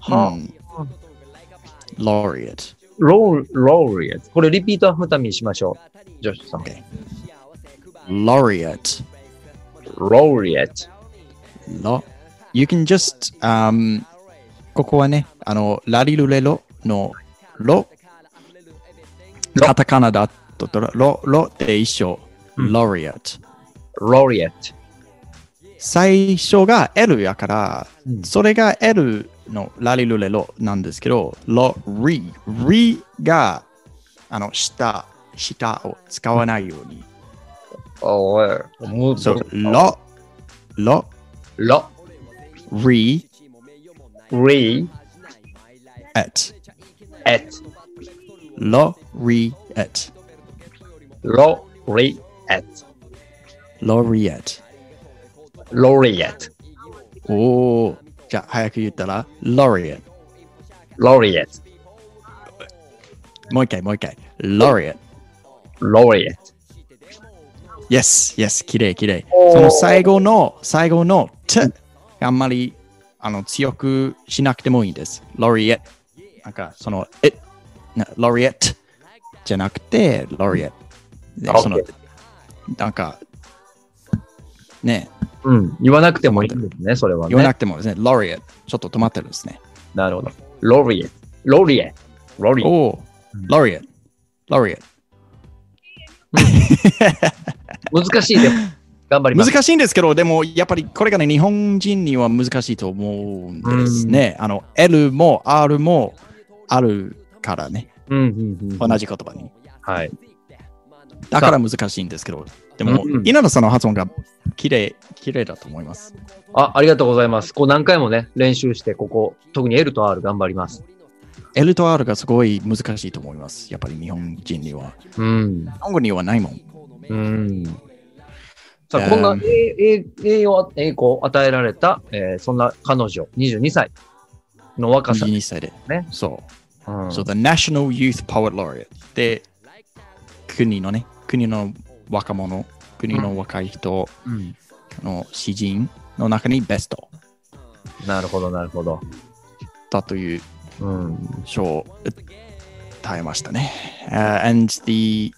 はあうん、laureate。 Lau-, laureate.これ repeat after me しましょう。ジョシュさん。laureate. Laureate. Lo- you can just, um, ここはね、あの、ラリルレロのロ、ロカタカナだとロ、ロで一緒、うん laureate。ローリエット。最初が L やから、うんそれが L のラリルレロなんですけど、ロ、リ、リが、あの、下、下を使わないように。おい。もう、そう、ロ、ロ、ロ、リ、リ、エッ。エット。ロ、リ、エッ。ロ、リ、エット。ロリエッロリエット。ト。おー。じゃあ、早く言ったら、ロリエット。ロリエット。もう一回、もう一回。ロリエット。ロリエット。Yes, yes, きれいきれい。おーその最後の、最後の t あんまりあの強くしなくてもいいです。ロリエット。なんかその、え、なロリエットじゃなくて、ロリエット。でその、なんか、ね、うん。言わなくてもいいんですね、それは言わなね。くてもですね、ロリエット。ちょっと止まってるんですね。なるほど。ロリエット。ロリエット。ロリエット。おロリエット。ロリエット。難しいでも、頑張ります。難しいんですけど、でもやっぱりこれがね、日本人には難しいと思うんですね。あの、L も R もあるからね、うんうんうん。同じ言葉に。はい。だから難しいんですけど、でもうんうん、稲田さんの発音が綺麗、綺麗だと思います。あ、ありがとうございます。こう何回もね、練習して、ここ、特に L と R 頑張ります。L と R がすごい難しいと思います。やっぱり日本人には。うん。日本語にはないもん。うん。さあ、えーこんな栄養、栄光を与えられた、えーそんな彼女、22歳の若さ。22歳で。ねそう。うん So the National Youth Poet Laureate で、国のね、国の若者、国の若い人うんの詩人の中にベストなるほど、なるほど。だといううん。賞を耐えましたね。Uh, and the、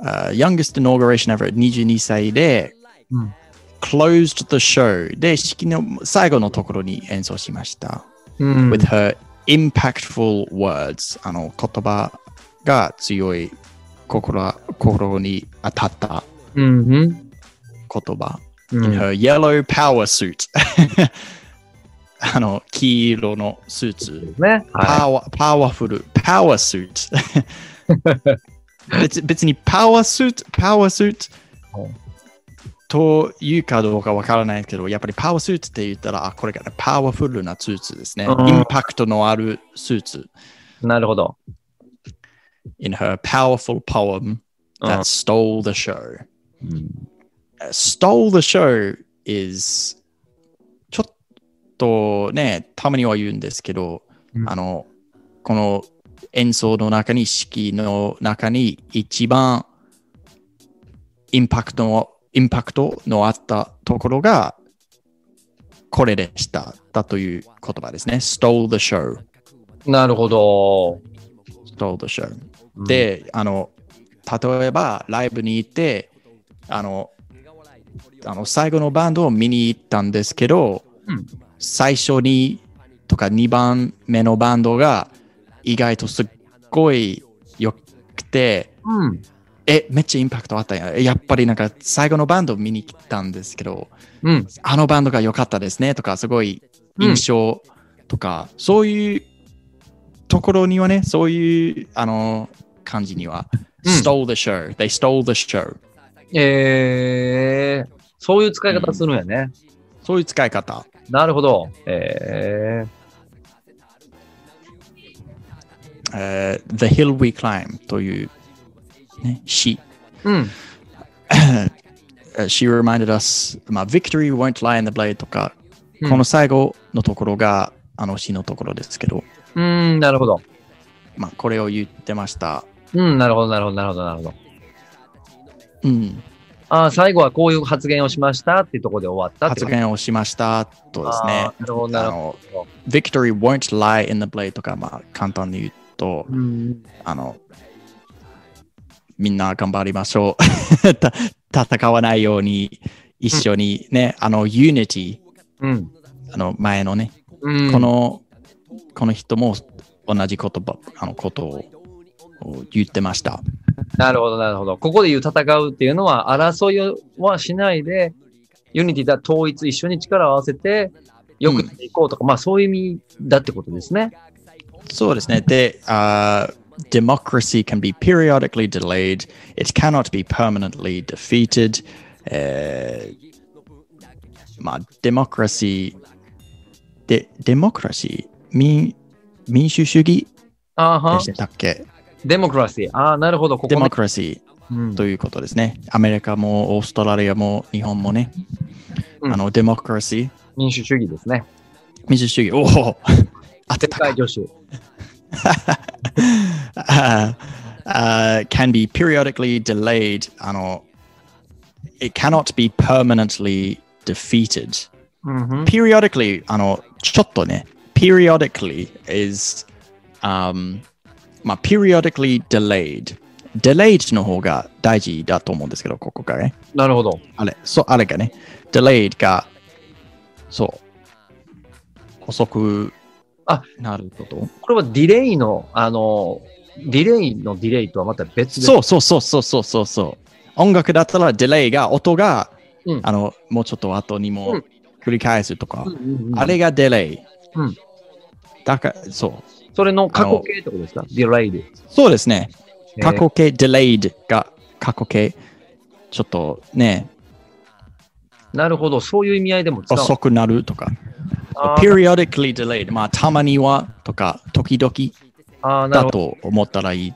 uh, youngest inauguration ever, 22歳で、うん closed the show で式の最後のところに演奏しました。うん。with her impactful words あの言葉が強い心心に当たった。言葉、うん in her yellow power suit あの黄色のスーツね。はパワーパワフルパワースーツ別別にパワースーツパワースーツうんというかどうかわからないけど、やっぱりパワースーツって言ったら、あ、これがね、パワフルなスーツですね。うんインパクトのあるスーツ。い。なるほど。In her powerful poem that stole the show. うん。Uh, stole the show is ちょっとね、たまには言うんですけど、うんあの、この演奏の中に、式の中に一番インパクトの、インパクトのあったところが、これでした。だという言葉ですね。stole the show. なるほど。stole the show. うん、で、あの、例えばライブに行って、あの、あの最後のバンドを見に行ったんですけど、うん最初にとか2番目のバンドが意外とすっごい良くて、うん。え、めっちゃインパクトあったやんやっぱりなんか最後のバンドを見に来たんですけど、うん。あのバンドが良かったですねとか、すごい印象とか、そういうところにはね、そういうあの感じには、うん stole the show, they stole the show. えー、そういう使い方するんやね。そういう使い方。なるほど。ええー The Hill We Climb という、ね、詩。ー、うん。Uh, She reminded us, まあ、Victory won't lie in the blade とか、うんこの最後のところがあの詩のところですけど、うん、なるほど。まあ、これを言ってました。うん、なるほど、なるほど、なるほど、なるほど。うん、ああ、最後はこういう発言をしましたっていうところで終わった発言をしましたとですねなるほど、なるほど。Victory won't lie in the blade とか、まあ、簡単に言うと、うん。あの、みんな頑張りましょう。た戦わないように一緒にね、あの、Unity、うん。あの、前のね、うん。こ、の、この人も同じ言葉、あの、ことをを言ってました。なるほど、なるほど。ここで言う戦うっていうのは、争いはしないで、 unity だ、統一、一緒に力を合わせて、よくいこうとか、まあそういう意味だってことですね。そうですね。で、uh, democracy can be periodically delayed. It cannot be permanently defeated. えーまあ、デモクラシー、で、デモクラシー、民民主主義でしたっけ？デモクラシー。ああ、なるほど。ここねデモクラシうんーということですね。アメリカもオーストラリアも日本もね、うんあの、デモクラシー、民主主義ですね。民主主義、おお当てたか世界。uh, uh, can be periodically delayed. あの it cannot be permanently defeated. うんふん Periodically, あのちょっとね、periodically is、um, まあ、periodically delayed. delayed の方が大事だと思うんですけど、ここがね。なるほど。あれ、そう、あれがね、delayed が、そう、遅くあなること。これはディレイの、あの、ディレイのディレイとはまた別で。そうそうそうそうそうそうそう。音楽だったらディレイが音が、うんあのもうちょっと後にうもん繰り返すとか、うんうんうんあれがディレイ。うんだからそうそれの過去形ってことですか？ディレイで。そうですね。えー過去形、ディレイドが過去形。ちょっとね、なるほど。そういう意味合いでも。遅くなるとか。periodically delayed。まあ、たまにはとか、時々だと思ったらいい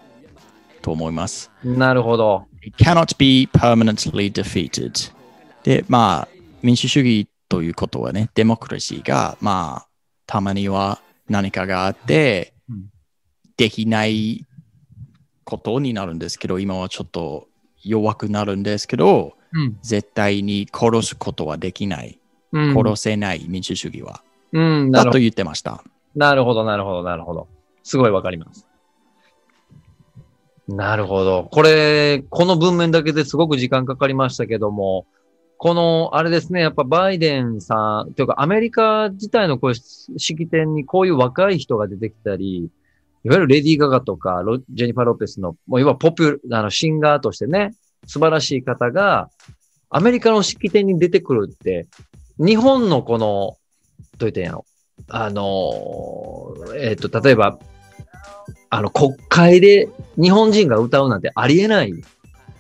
と思います。ど。なるほど。It cannot be permanently defeated. で、まあ、民主主義ということはね、デモクラシーが、まあ、たまには何かがあってうん、できないことになるんですけど、今はちょっと弱くなるんですけど、うん。絶対に殺すことはできない。うん。殺せない民主主義は。うん。だと言ってました。なるほど、なるほど、なるほど。すごいわかります。なるほど。これ、この文面だけですごく時間かかりましたけども、この、あれですね、やっぱバイデンさん、というかアメリカ自体のこう式典にこういう若い人が出てきたり、いわゆるレディー・ガガとかロジェニファー・ロペスの、もういわばポピュあのシンガーとしてね、素晴らしい方が、アメリカの式典に出てくるって、日本のこの、どう言ったんやろ。あのー、えっ、と、例えば、あの、国会で日本人が歌うなんてありえない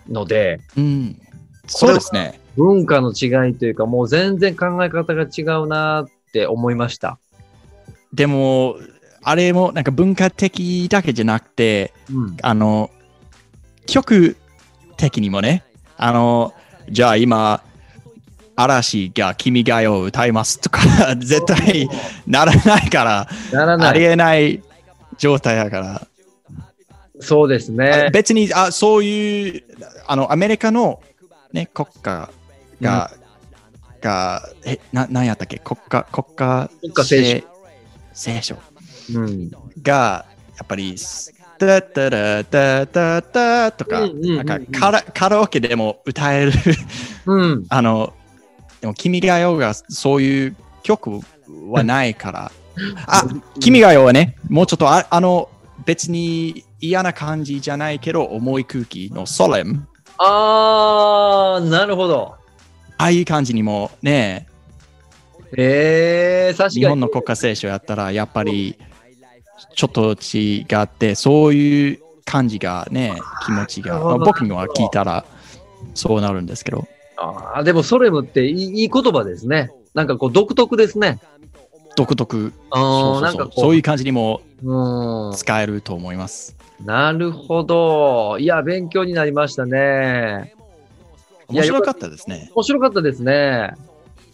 ので、うん。そうですね。文化の違いというか、もう全然考え方が違うなって思いました。でも、あれもなんか文化的だけじゃなくて、うん。あの、曲的にもね、あの、じゃあ今、嵐が君が代を歌いますとか、絶対ならないから、ありならない。えない状態だから、そうですね。別にあそういうあのアメリカの、ね、国家が、がえな何やったっけ？国家国家国家聖聖書。うん。がやっぱりタタラタタタとか、うんうんうんうんなんかカラカラオケでも歌える。うん。あのでも君が代がそういう曲はないから。あ君が代はねもうちょっとああの別に嫌な感じじゃないけど重い空気のソレムあー、なるほど。ああいう感じにもねえー、確かに。日本の国家聖書やったらやっぱりちょっと違ってそういう感じがね気持ちが、まあ僕には聞いたらそうなるんですけどあーでもソレムっていい言葉ですね。なんかこう独特ですね。独特そういう感じにもうん。使えると思いますなるほど。いや、勉強になりましたね。面白かったですね面白かったですね。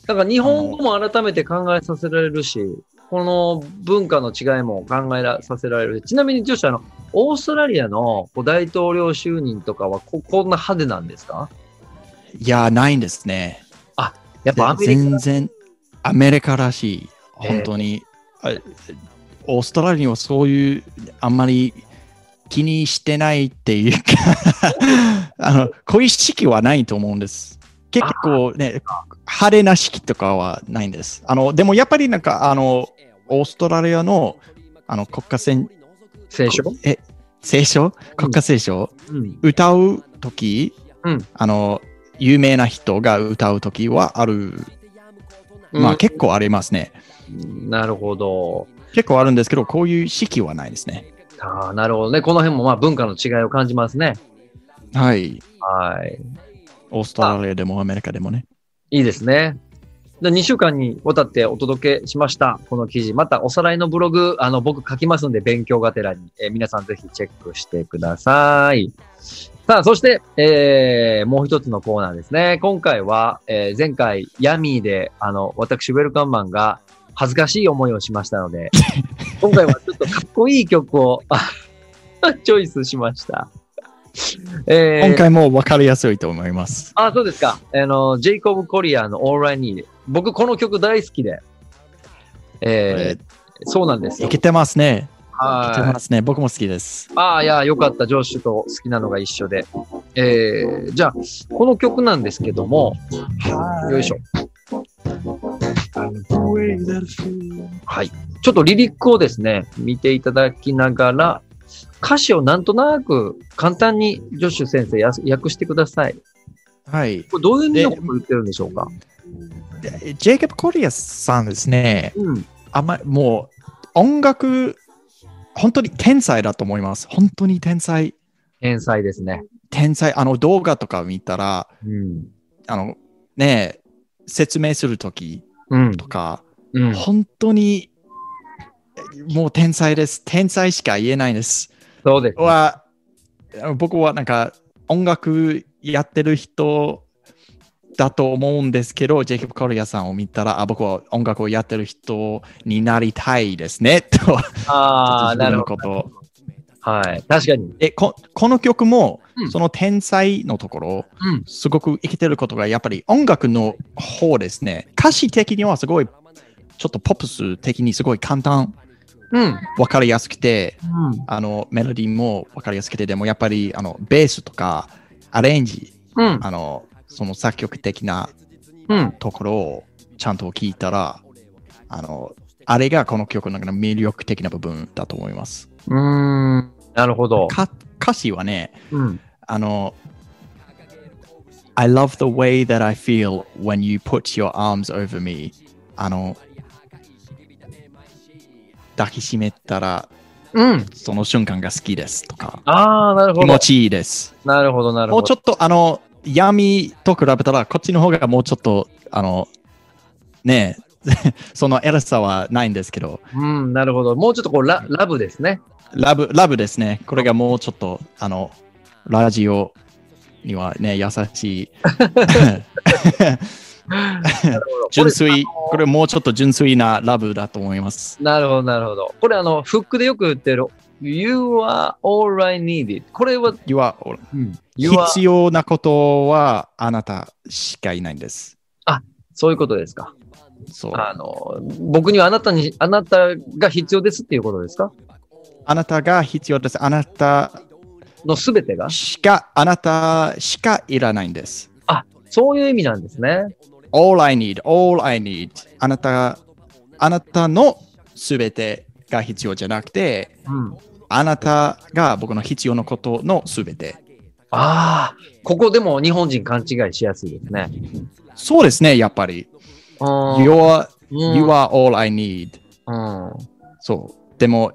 なんか日本語も改めて考えさせられるし、この文化の違いも考えらさせられる。ちなみに、女子、あの、オーストラリアの大統領就任とかはこ、こんな派手なんですか？いやないんですねやっぱアメリカ？全然アメリカらしい。えー本当に、あオーストラリアにはそういうあんまり気にしてないっていうか あの、こういう式はないと思うんです。結構ね、派手な式とかはないんです。あの、でもやっぱりなんか、あの、オーストラリアのあの国家戦、聖書？え、聖書？国家聖書、うん。歌うとき、うんあの、有名な人が歌うときはある。まあ結構ありますね。うんなるほど。結構あるんですけど、こういう式はないですね。ああ、なるほどね。この辺もまあ文化の違いを感じますね。はい。はい。オーストラリアでもアメリカでもね。いいですね。で2週間にわたってお届けしました。この記事。またおさらいのブログ、あの、僕書きますんで、勉強がてらに、えー皆さんぜひチェックしてください。さあ、そして、えー、もう一つのコーナーですね。今回は、えー前回、ヤミーで、あの、私、ウェルカンマンが恥ずかしい思いをしましたので、今回はちょっとかっこいい曲を、あ チョイスしました。えー今回も分かりやすいと思います。あ、そうですか。あの、ジェイコブ・コリアーの All I Need。僕、この曲大好きで。えーそうなんですよい。けてますね。いけてはい。ますね。僕も好きです。ああ、いや、よかった。ジョッシュと好きなのが一緒で。えー、じゃあ、この曲なんですけども、よいしょ。はい。ちょっとリリックをですね、見ていただきながら、歌詞をなんとなく簡単にジョッシュ先生訳してください。はい。これどういう意味のことを言ってるんでしょうか？ジェイコブ・コリアさんですね。うん。あんまもう音楽、本当に天才だと思います。本当に天才。天才ですね。天才。あの動画とか見たら、うん。あのね、説明するときうん。とか、うん。本当にもう天才です。天才しか言えないです。そうです。は僕はなんか音楽やってる人だと思うんですけど、ジェイコブ・コリアさんを見たら、あ僕は音楽をやってる人になりたいですね、と。ああ、なるほ。ど。はい。確かに。えここの曲も、うんその天才のところ、うん。すごく生きてることがやっぱり音楽の方ですね。歌詞的にはすごい、ちょっとポップス的にすごい簡単、うん。わかりやすくて、うん。あのメロディーもわかりやすくて、でもやっぱりあのベースとかアレンジ、うん。あのその作曲的なうん。ところをちゃんと聞いたら、あのあれがこの曲の中の魅力的な部分だと思います。うーん。なるほど。か歌詞はね、うん。あの、I love the way that I feel when you put your arms over me. あの、抱きしめたらうん。その瞬間が好きですとか、ああ、なるほど気持。ちいいです。なるほど、なるほど。もうちょっとあの、闇と比べたらこっちの方がもうちょっと、あの、ねえ、その偉さはないんですけど、うん、なるほど。もうちょっとこうラ、ラブですね。ラブ、ラブですね。これがもうちょっと、あの、ラジオにはね、優しい。純粋、これもうちょっと純粋なラブだと思います。なるほど、なるほど。これあの、フックでよく言ってる、You are all I needed. これは、You are, うん、You are 必要なことはあなたしかいないんです。そういうことですか。そう。あの、僕にはあなたに、あなたが必要ですっていうことですか？あなたが必要です。あなたのすべてが？しか、あなたしかいらないんです。そういう意味なんですね。All I need, all I need. あなた、あなたのすべてが必要じゃなくて、うん。あなたが僕の必要なことのすべて。ああ、ここでも日本人勘違いしやすいですね。そうですね、やっぱり。うん You are, うん you are all I need. うん。そう。でも、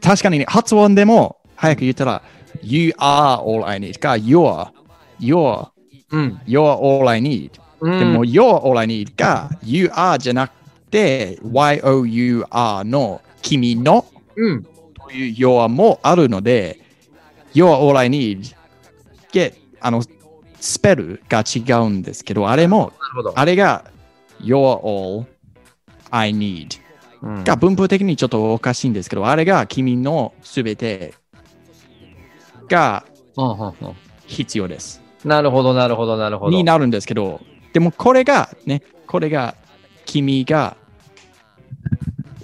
た確かに発音でも早く言ったら、You are all I need か、You're, You're, うん。You're all I need。うんでも、You're all I need が、You are じゃなくて、YOUR の君のうん。という You're もあるので、You're all I need で、あの、スペルが違うんですけど、あれも。あれが You're all I need うんが文法的にちょっとおかしいんですけど、あれが君のすべてが必要です。なるほど、なるほど、なるほど。になるんですけど、でもこれがね、これが君が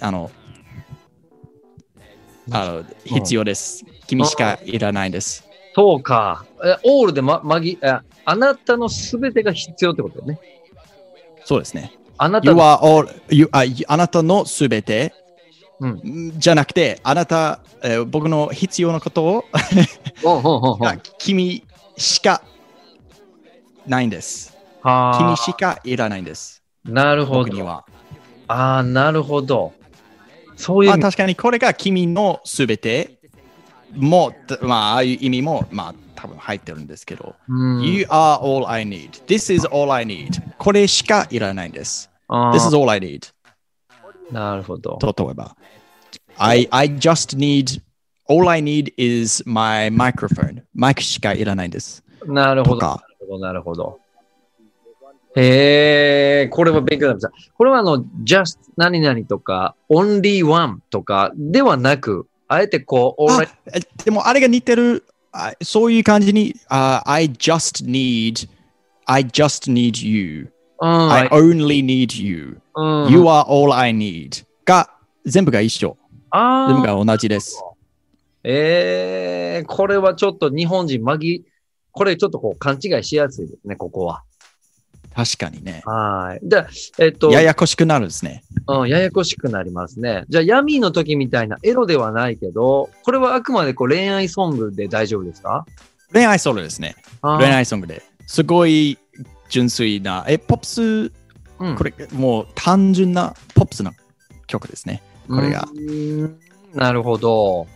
あの、あの必要です。君しかいらないです。そうか。えオールでま、まぎ、えあなたのすべてが必要ってことね。そうですね。あなたのあなたのすべて、うんじゃなくて、あなた、えー僕の必要なことを 君しかないんです。は君しかいらないんです。あ、なるほど。僕には。ああ、なるほど。そういうまあ確かにこれが君のすべても、まあああいう意味も、まあ多分入ってるんですけど。うん、You are all I need. This is all I need. これしかいらないんです。あ This is ー all I need. なるほど。例えば。I, I just need, all I need is my microphone. マイクしかいらないんです。なるほど。な。るほど、なるほど。へえ、これは勉強になりました。これはあの、just 何々とか、only one とかではなく、あえてこう、あでもあれが似てる、あそういう感じに、あ I just need, I just need you. うん I only need you. うん You are all I need. が、全部が一緒。全部が同じです。ええこれはちょっと日本人まぎ、これちょっとこう勘違いしやすいですね、ここは。確かにね。はい。じゃあ、えっと、ややこしくなるんですね。うん、ややこしくなりますね。じゃあ、闇の時みたいなエロではないけど、これはあくまでこう恋愛ソングで大丈夫ですか？恋愛ソロですね。恋愛ソングで。すごい純粋な、え、ポップス、うんこれもう単純なポップスな曲ですね。これがなるほど。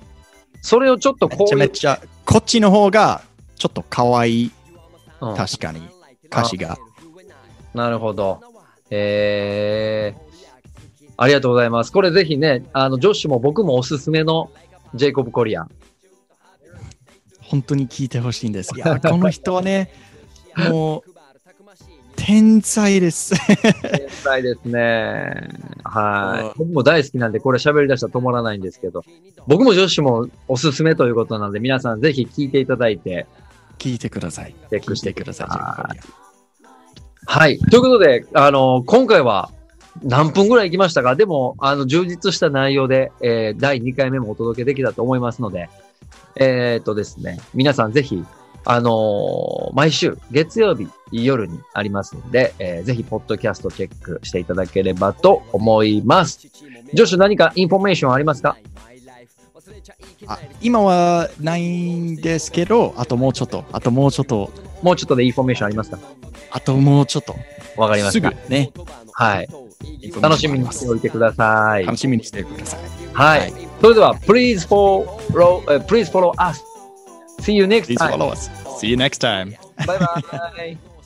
それをちょっとめこういうちゃめちゃ、こっちの方がちょっと可愛い、うん確かに、歌詞が。なるほど。えー、ありがとうございます。これぜひね、あの、ジョッシュも僕もおすすめのジェイコブ・コリアン。本当に聞いてほしいんです。いや、この人はね、もう、天才です。天才ですね。はい。僕も大好きなんで、これ喋り出したら止まらないんですけど、僕もジョッシュもおすすめということなんで、皆さんぜひ聞いていただいて、聞いてください。チェックしてくだささい。い。はい。ということで、あの、今回は何分ぐらい行きましたか？でも、あの、充実した内容で、えー第2回目もお届けできたと思いますので、えーっとですね、皆さんぜひ、あのー毎週月曜日夜にありますので、えーぜひ、ポッドキャストチェックしていただければと思います。ジョシュ何かインフォメーションありますか？あ今はないんですけど、あともうちょっと、あともうちょっと、もうちょっとでインフォメーションありますか？あともうちょっと、わかりました。すぐね、はい。楽しみにしておいてください。楽しみにしてください。はい。はいそれでは、please follow,、uh, please follow us. See you next Please time. follow us. See you next time. Bye bye.